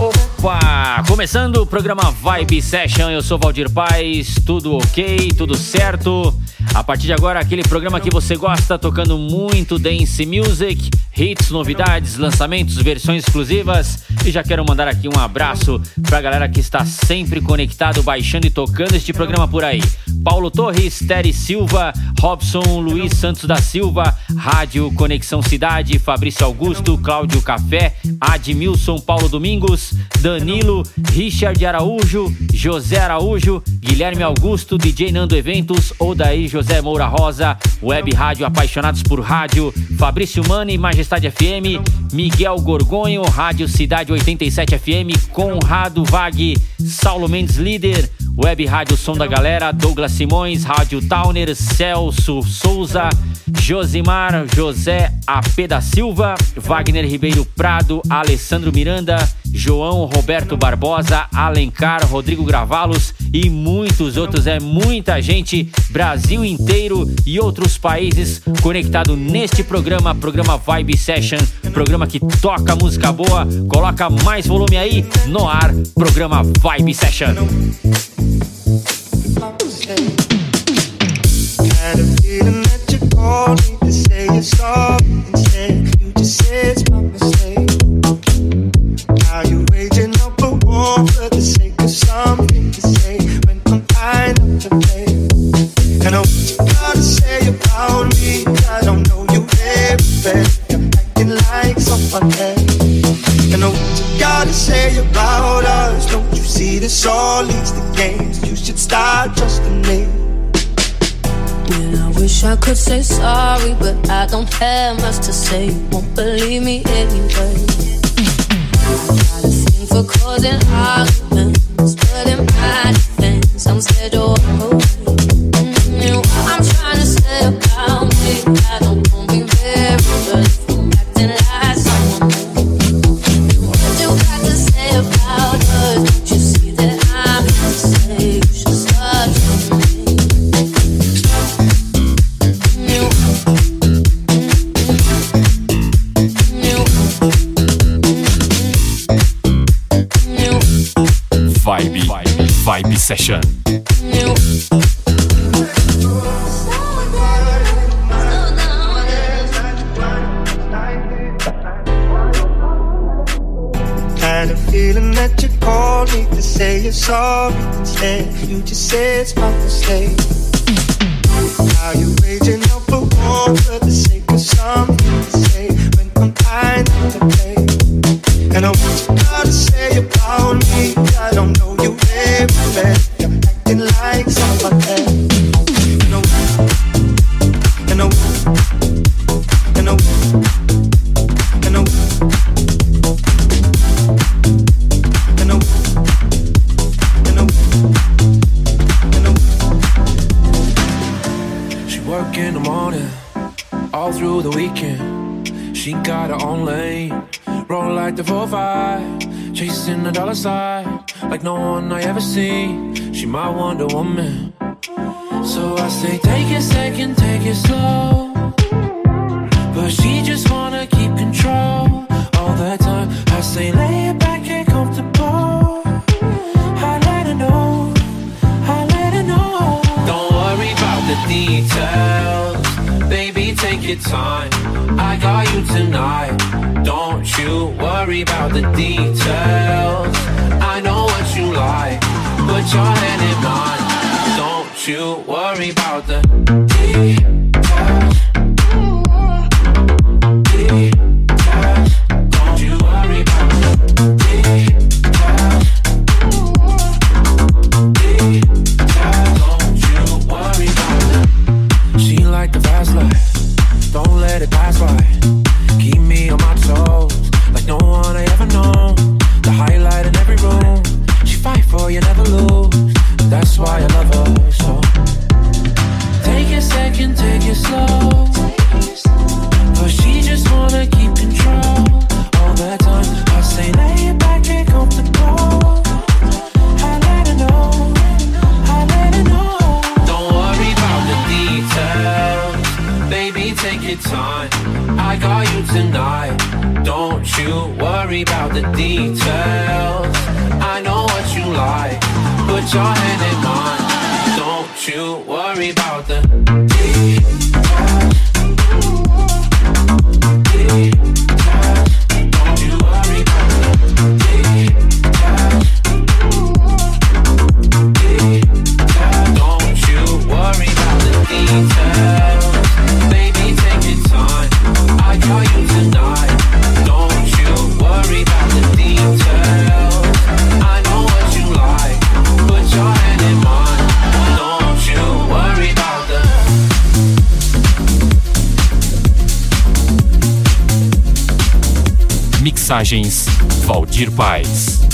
Opa! Começando o programa Vibe Session, eu sou Valdir Paz, tudo ok, tudo certo. A partir de agora, aquele programa que você gosta, tocando muito dance music, hits, novidades, lançamentos, versões exclusivas. E já quero mandar aqui um abraço pra galera que está sempre conectado, baixando e tocando este programa por aí. Paulo Torres, Terry Silva, Robson Luiz Santos da Silva, Rádio Conexão Cidade, Fabrício Augusto, Cláudio Café, Admilson Paulo Domingos, Danilo, Richard Araújo, José Araújo, Guilherme Augusto, DJ Nando Eventos, Odaí José Moura Rosa, Web Rádio Apaixonados por Rádio, Fabrício Mani, Majestade FM, Miguel Gorgonho, Rádio Cidade 87 FM, Conrado Vag, Saulo Mendes Líder, Web Rádio Som da Galera, Douglas Simões, Rádio Towner, Celso Souza, Josimar, José AP da Silva, Wagner Ribeiro Prado, Alessandro Miranda, João Roberto Barbosa, Alencar, Rodrigo Gravalos e muitos outros. É muita gente, Brasil inteiro e outros países conectado neste programa, programa Vibe Session, programa que toca música boa. Coloca mais volume aí no ar, programa Vibe Session. Say. You won't believe me got her own lane, roll like the 4-5, chasing the dollar sign like no one I ever seen. She my Wonder Woman, so I say take it second, take it slow. But she just wanna keep control all the time. I say lay it back and comfortable. I let her know, I let her know. Don't worry about the details, your time. I got you tonight. Don't you worry about the details. I know what you like. Put your hand in mine. Don't you worry about the details. your hand in mine. Don't you worry about the. Imagens Valdir Paz.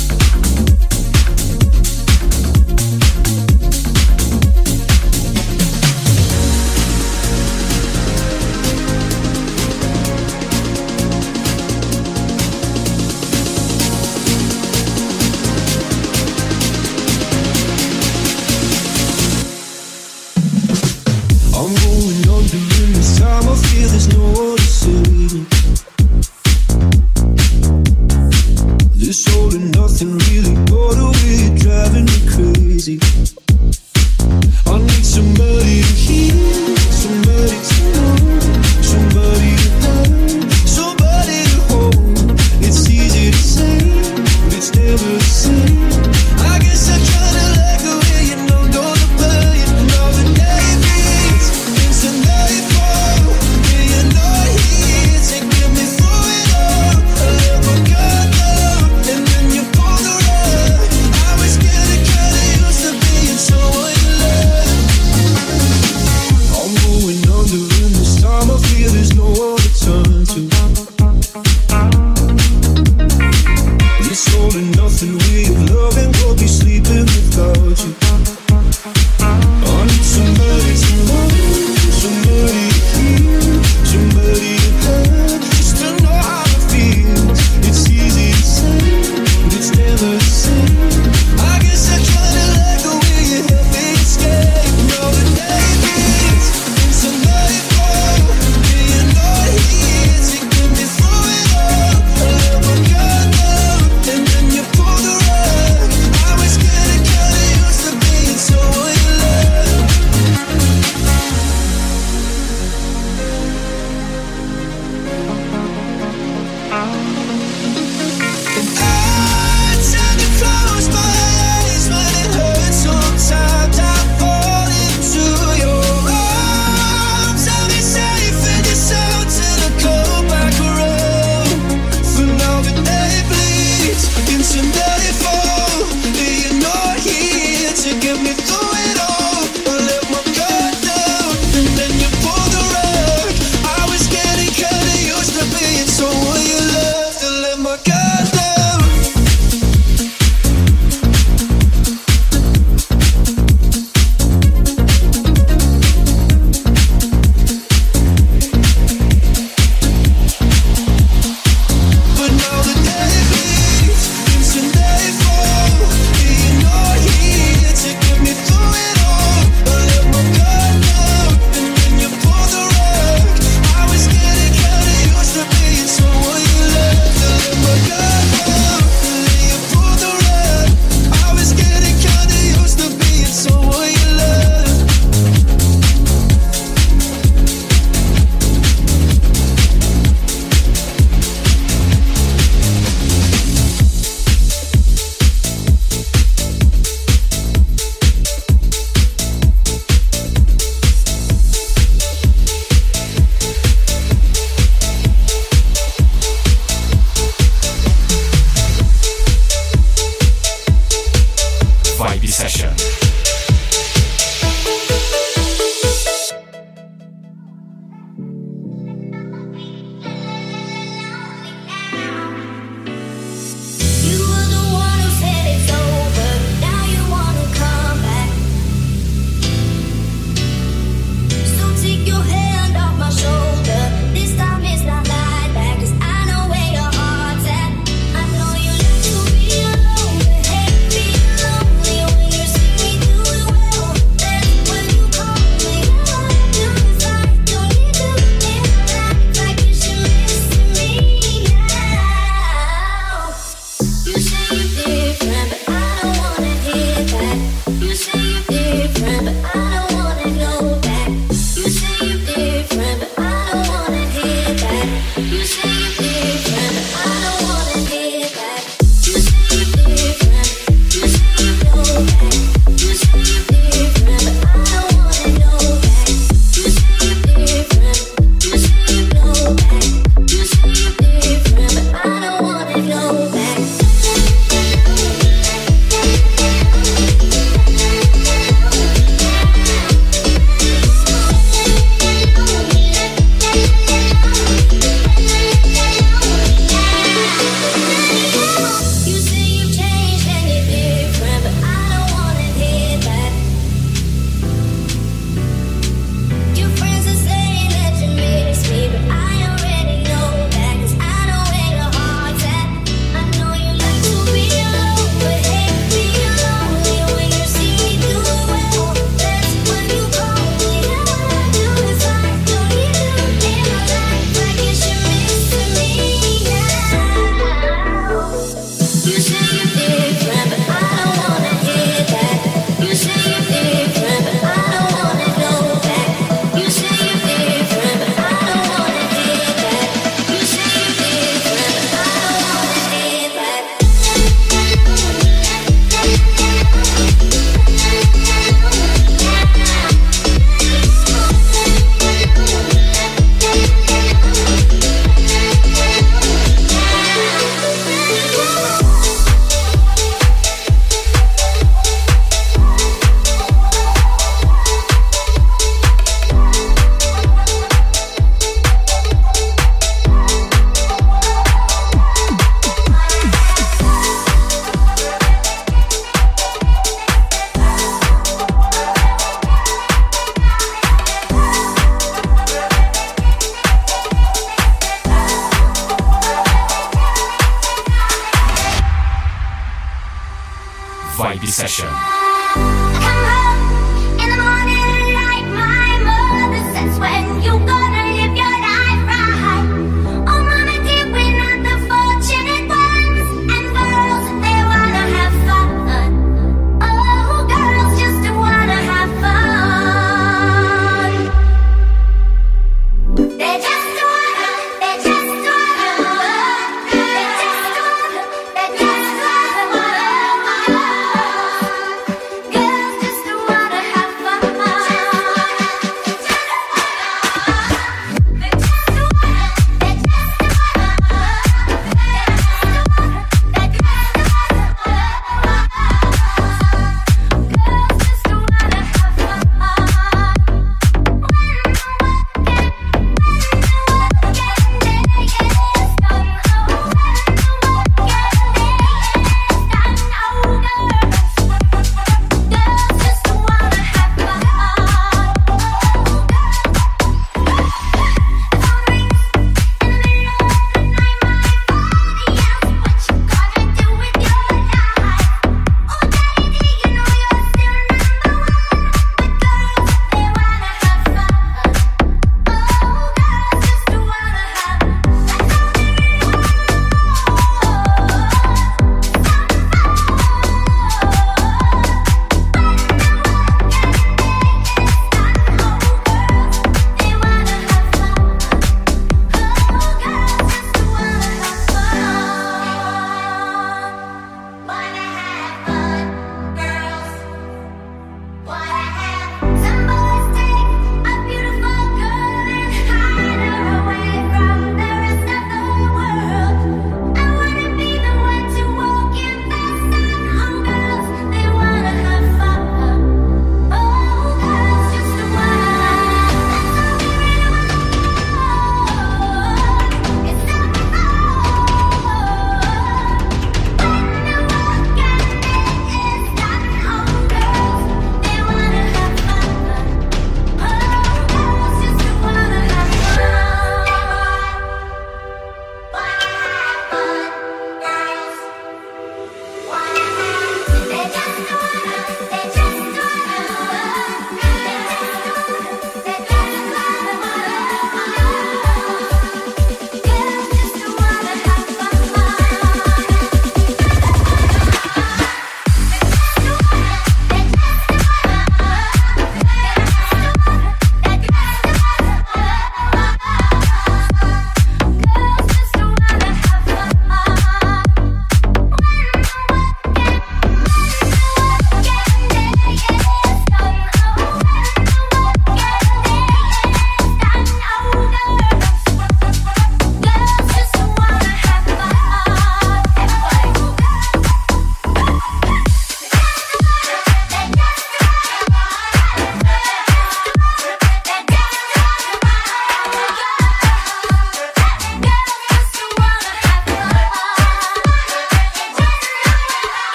Vibe Session.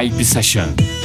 Vibe Session.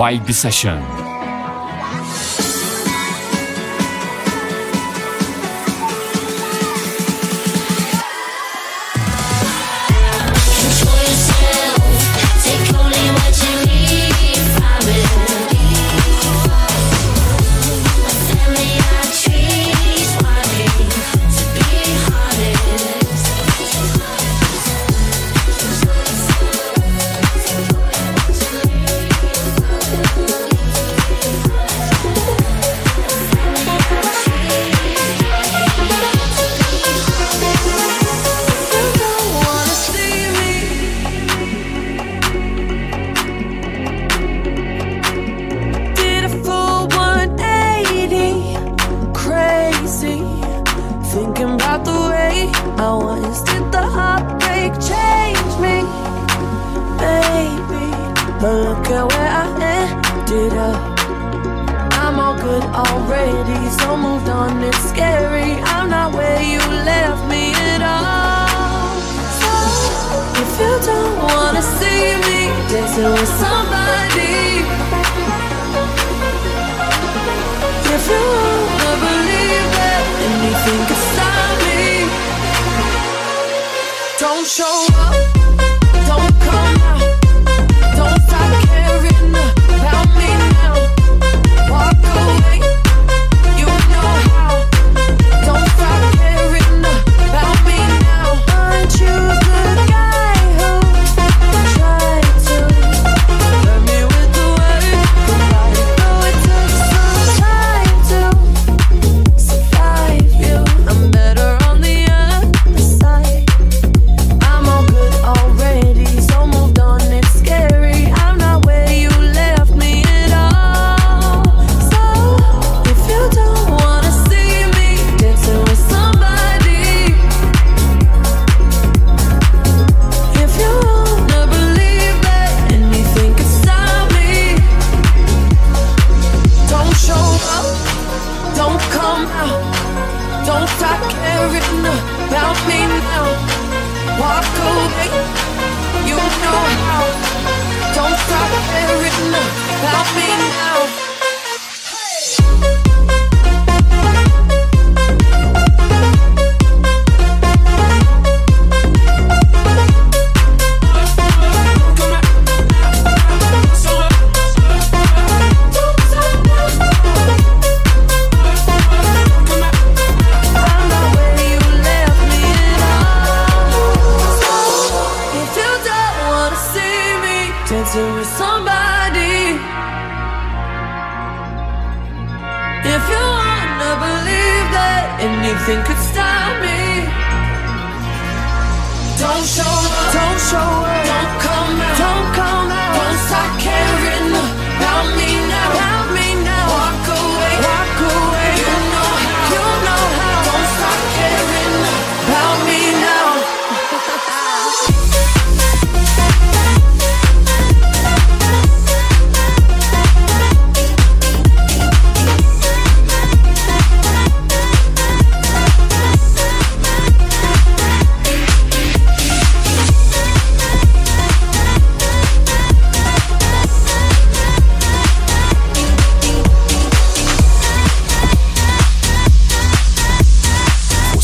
Vibe Session.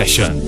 Session.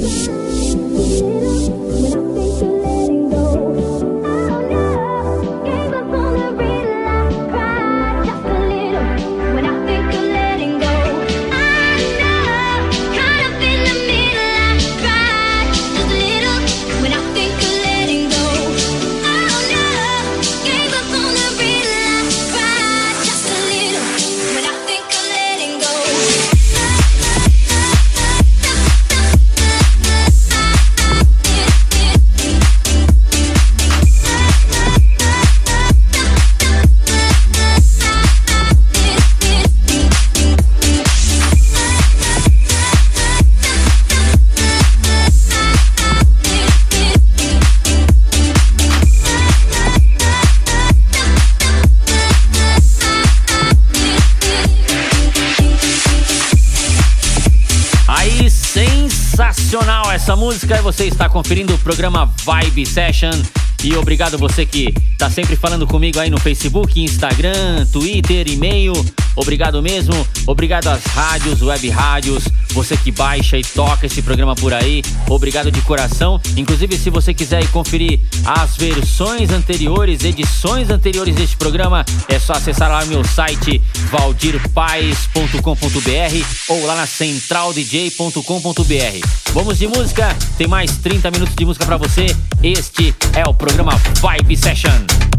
Você está conferindo o programa Vibe Session. E obrigado você que tá sempre falando comigo aí no Facebook, Instagram, Twitter, e-mail. Obrigado mesmo. Obrigado às rádios, web rádios, você que baixa e toca esse programa por aí. Obrigado de coração. Inclusive, se você quiser ir conferir as versões anteriores, edições anteriores deste programa, é só acessar lá meu site valdirpaes.com.br ou lá na centraldj.com.br. Vamos de música, tem mais 30 minutos de música pra você. Este é o programa Vibe Session.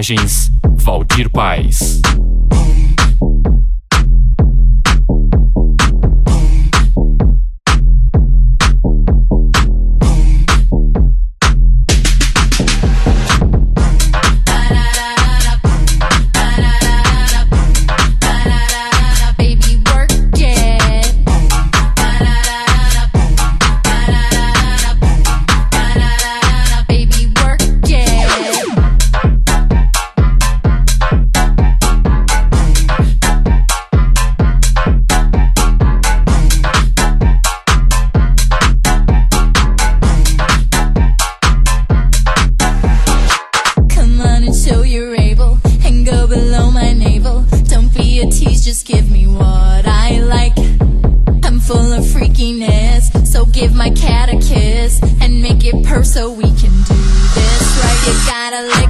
imagens. Freakiness, so give my cat a kiss and make it purr so we can do this right. You gotta lick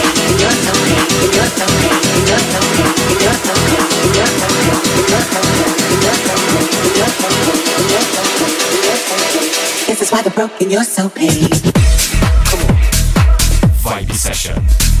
This is why the broken you're so pain. Vibe session.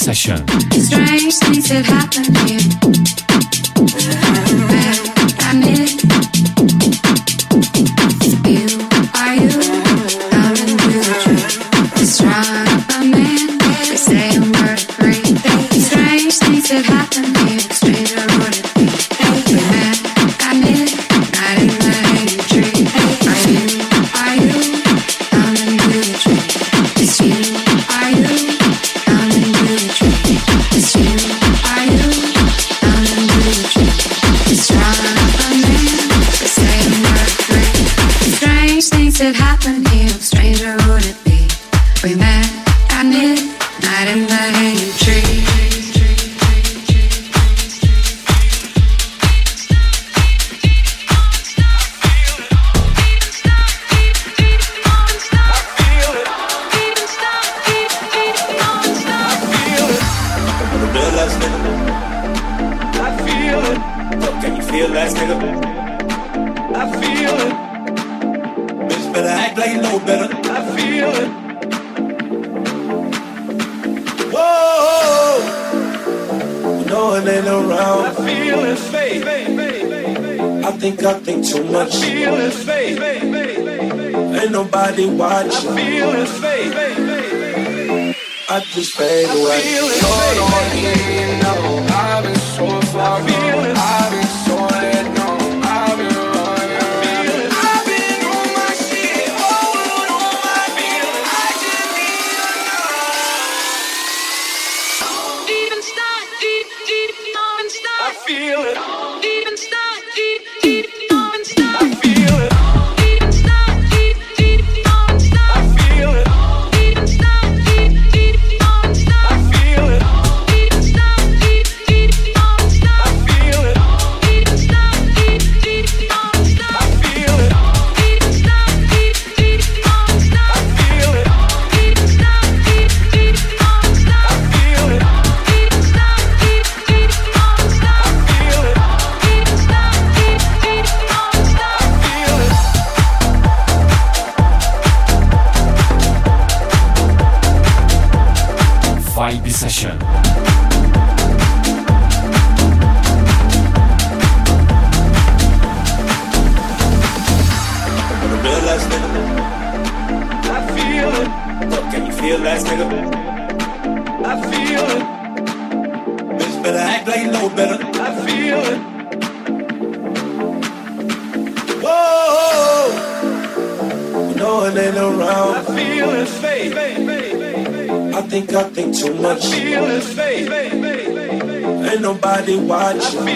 Session. Friday session. I feel it. Can you feel that, nigga? I feel it. Bitch, better act like you know better. I feel it. Whoa. You know it ain't around. I feel it, faith think I think too much. Ain't nobody watching.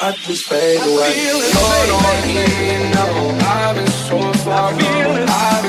I just fade away. Hold on, no, I've been so far.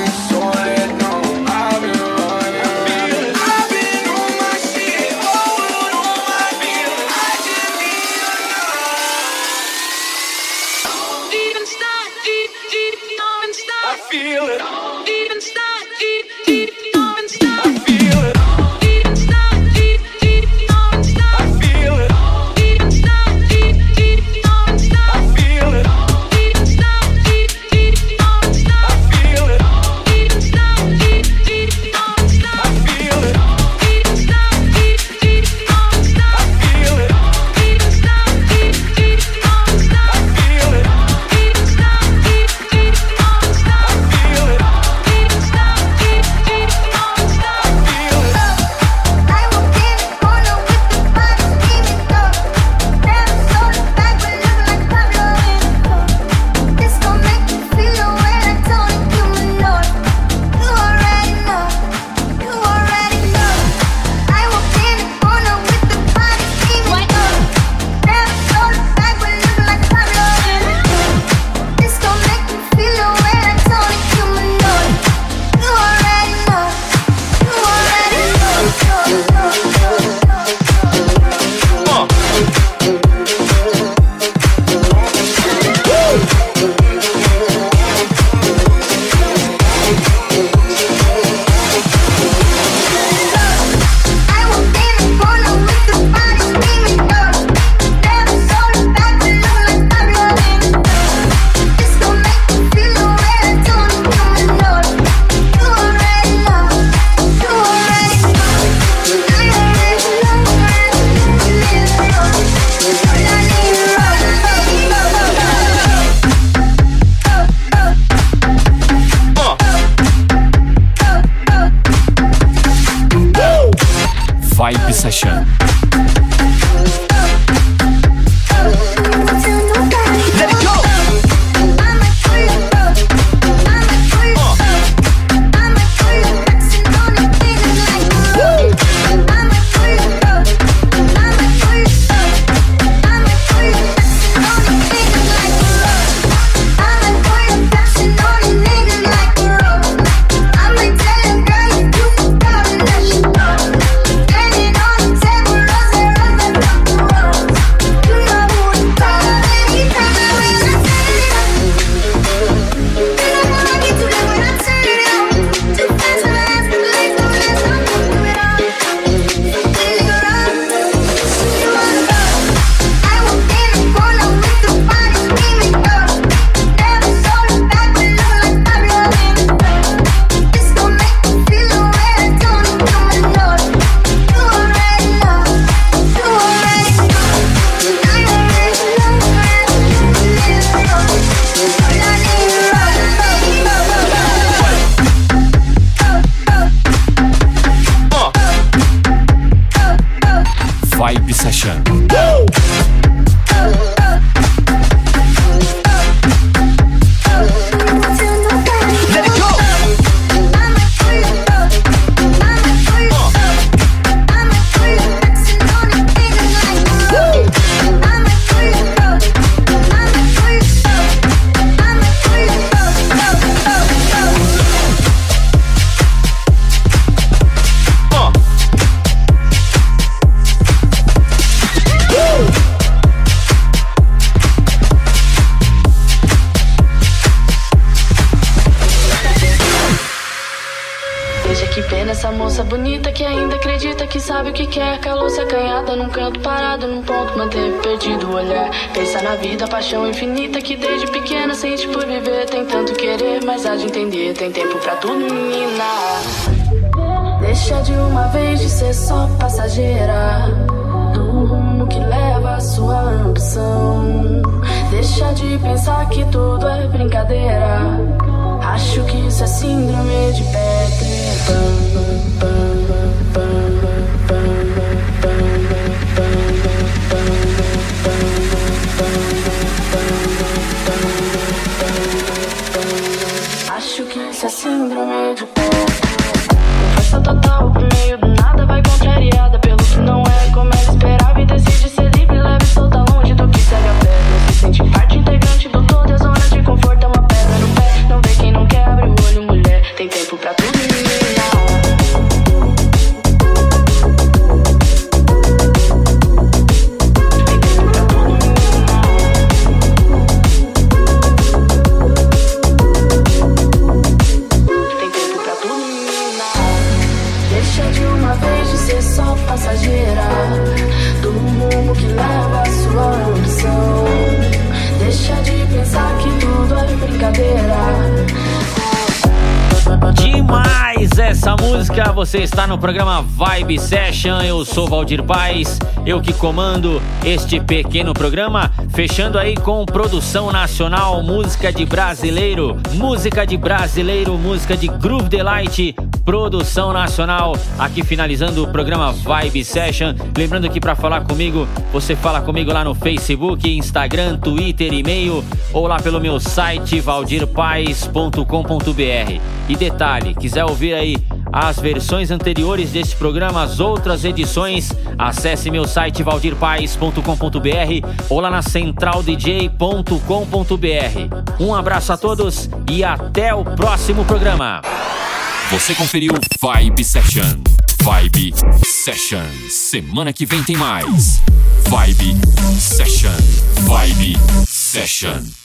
É síndrome de Força total pro meio do programa Vibe Session, eu sou Valdir Paz, eu que comando este pequeno programa, fechando aí com produção nacional, música de brasileiro, música de brasileiro, música de Groove Delight, produção nacional, aqui finalizando o programa Vibe Session, lembrando que para falar comigo, você fala comigo lá no Facebook, Instagram, Twitter, e-mail, ou lá pelo meu site valdirpaes.com.br. E detalhe, quiser ouvir aí as versões anteriores desse programa, as outras edições, acesse meu site valdirpaes.com.br ou lá na centraldj.com.br. Um abraço a todos e até o próximo programa. Você conferiu Vibe Session. Vibe Session. Semana que vem tem mais. Vibe Session. Vibe Session.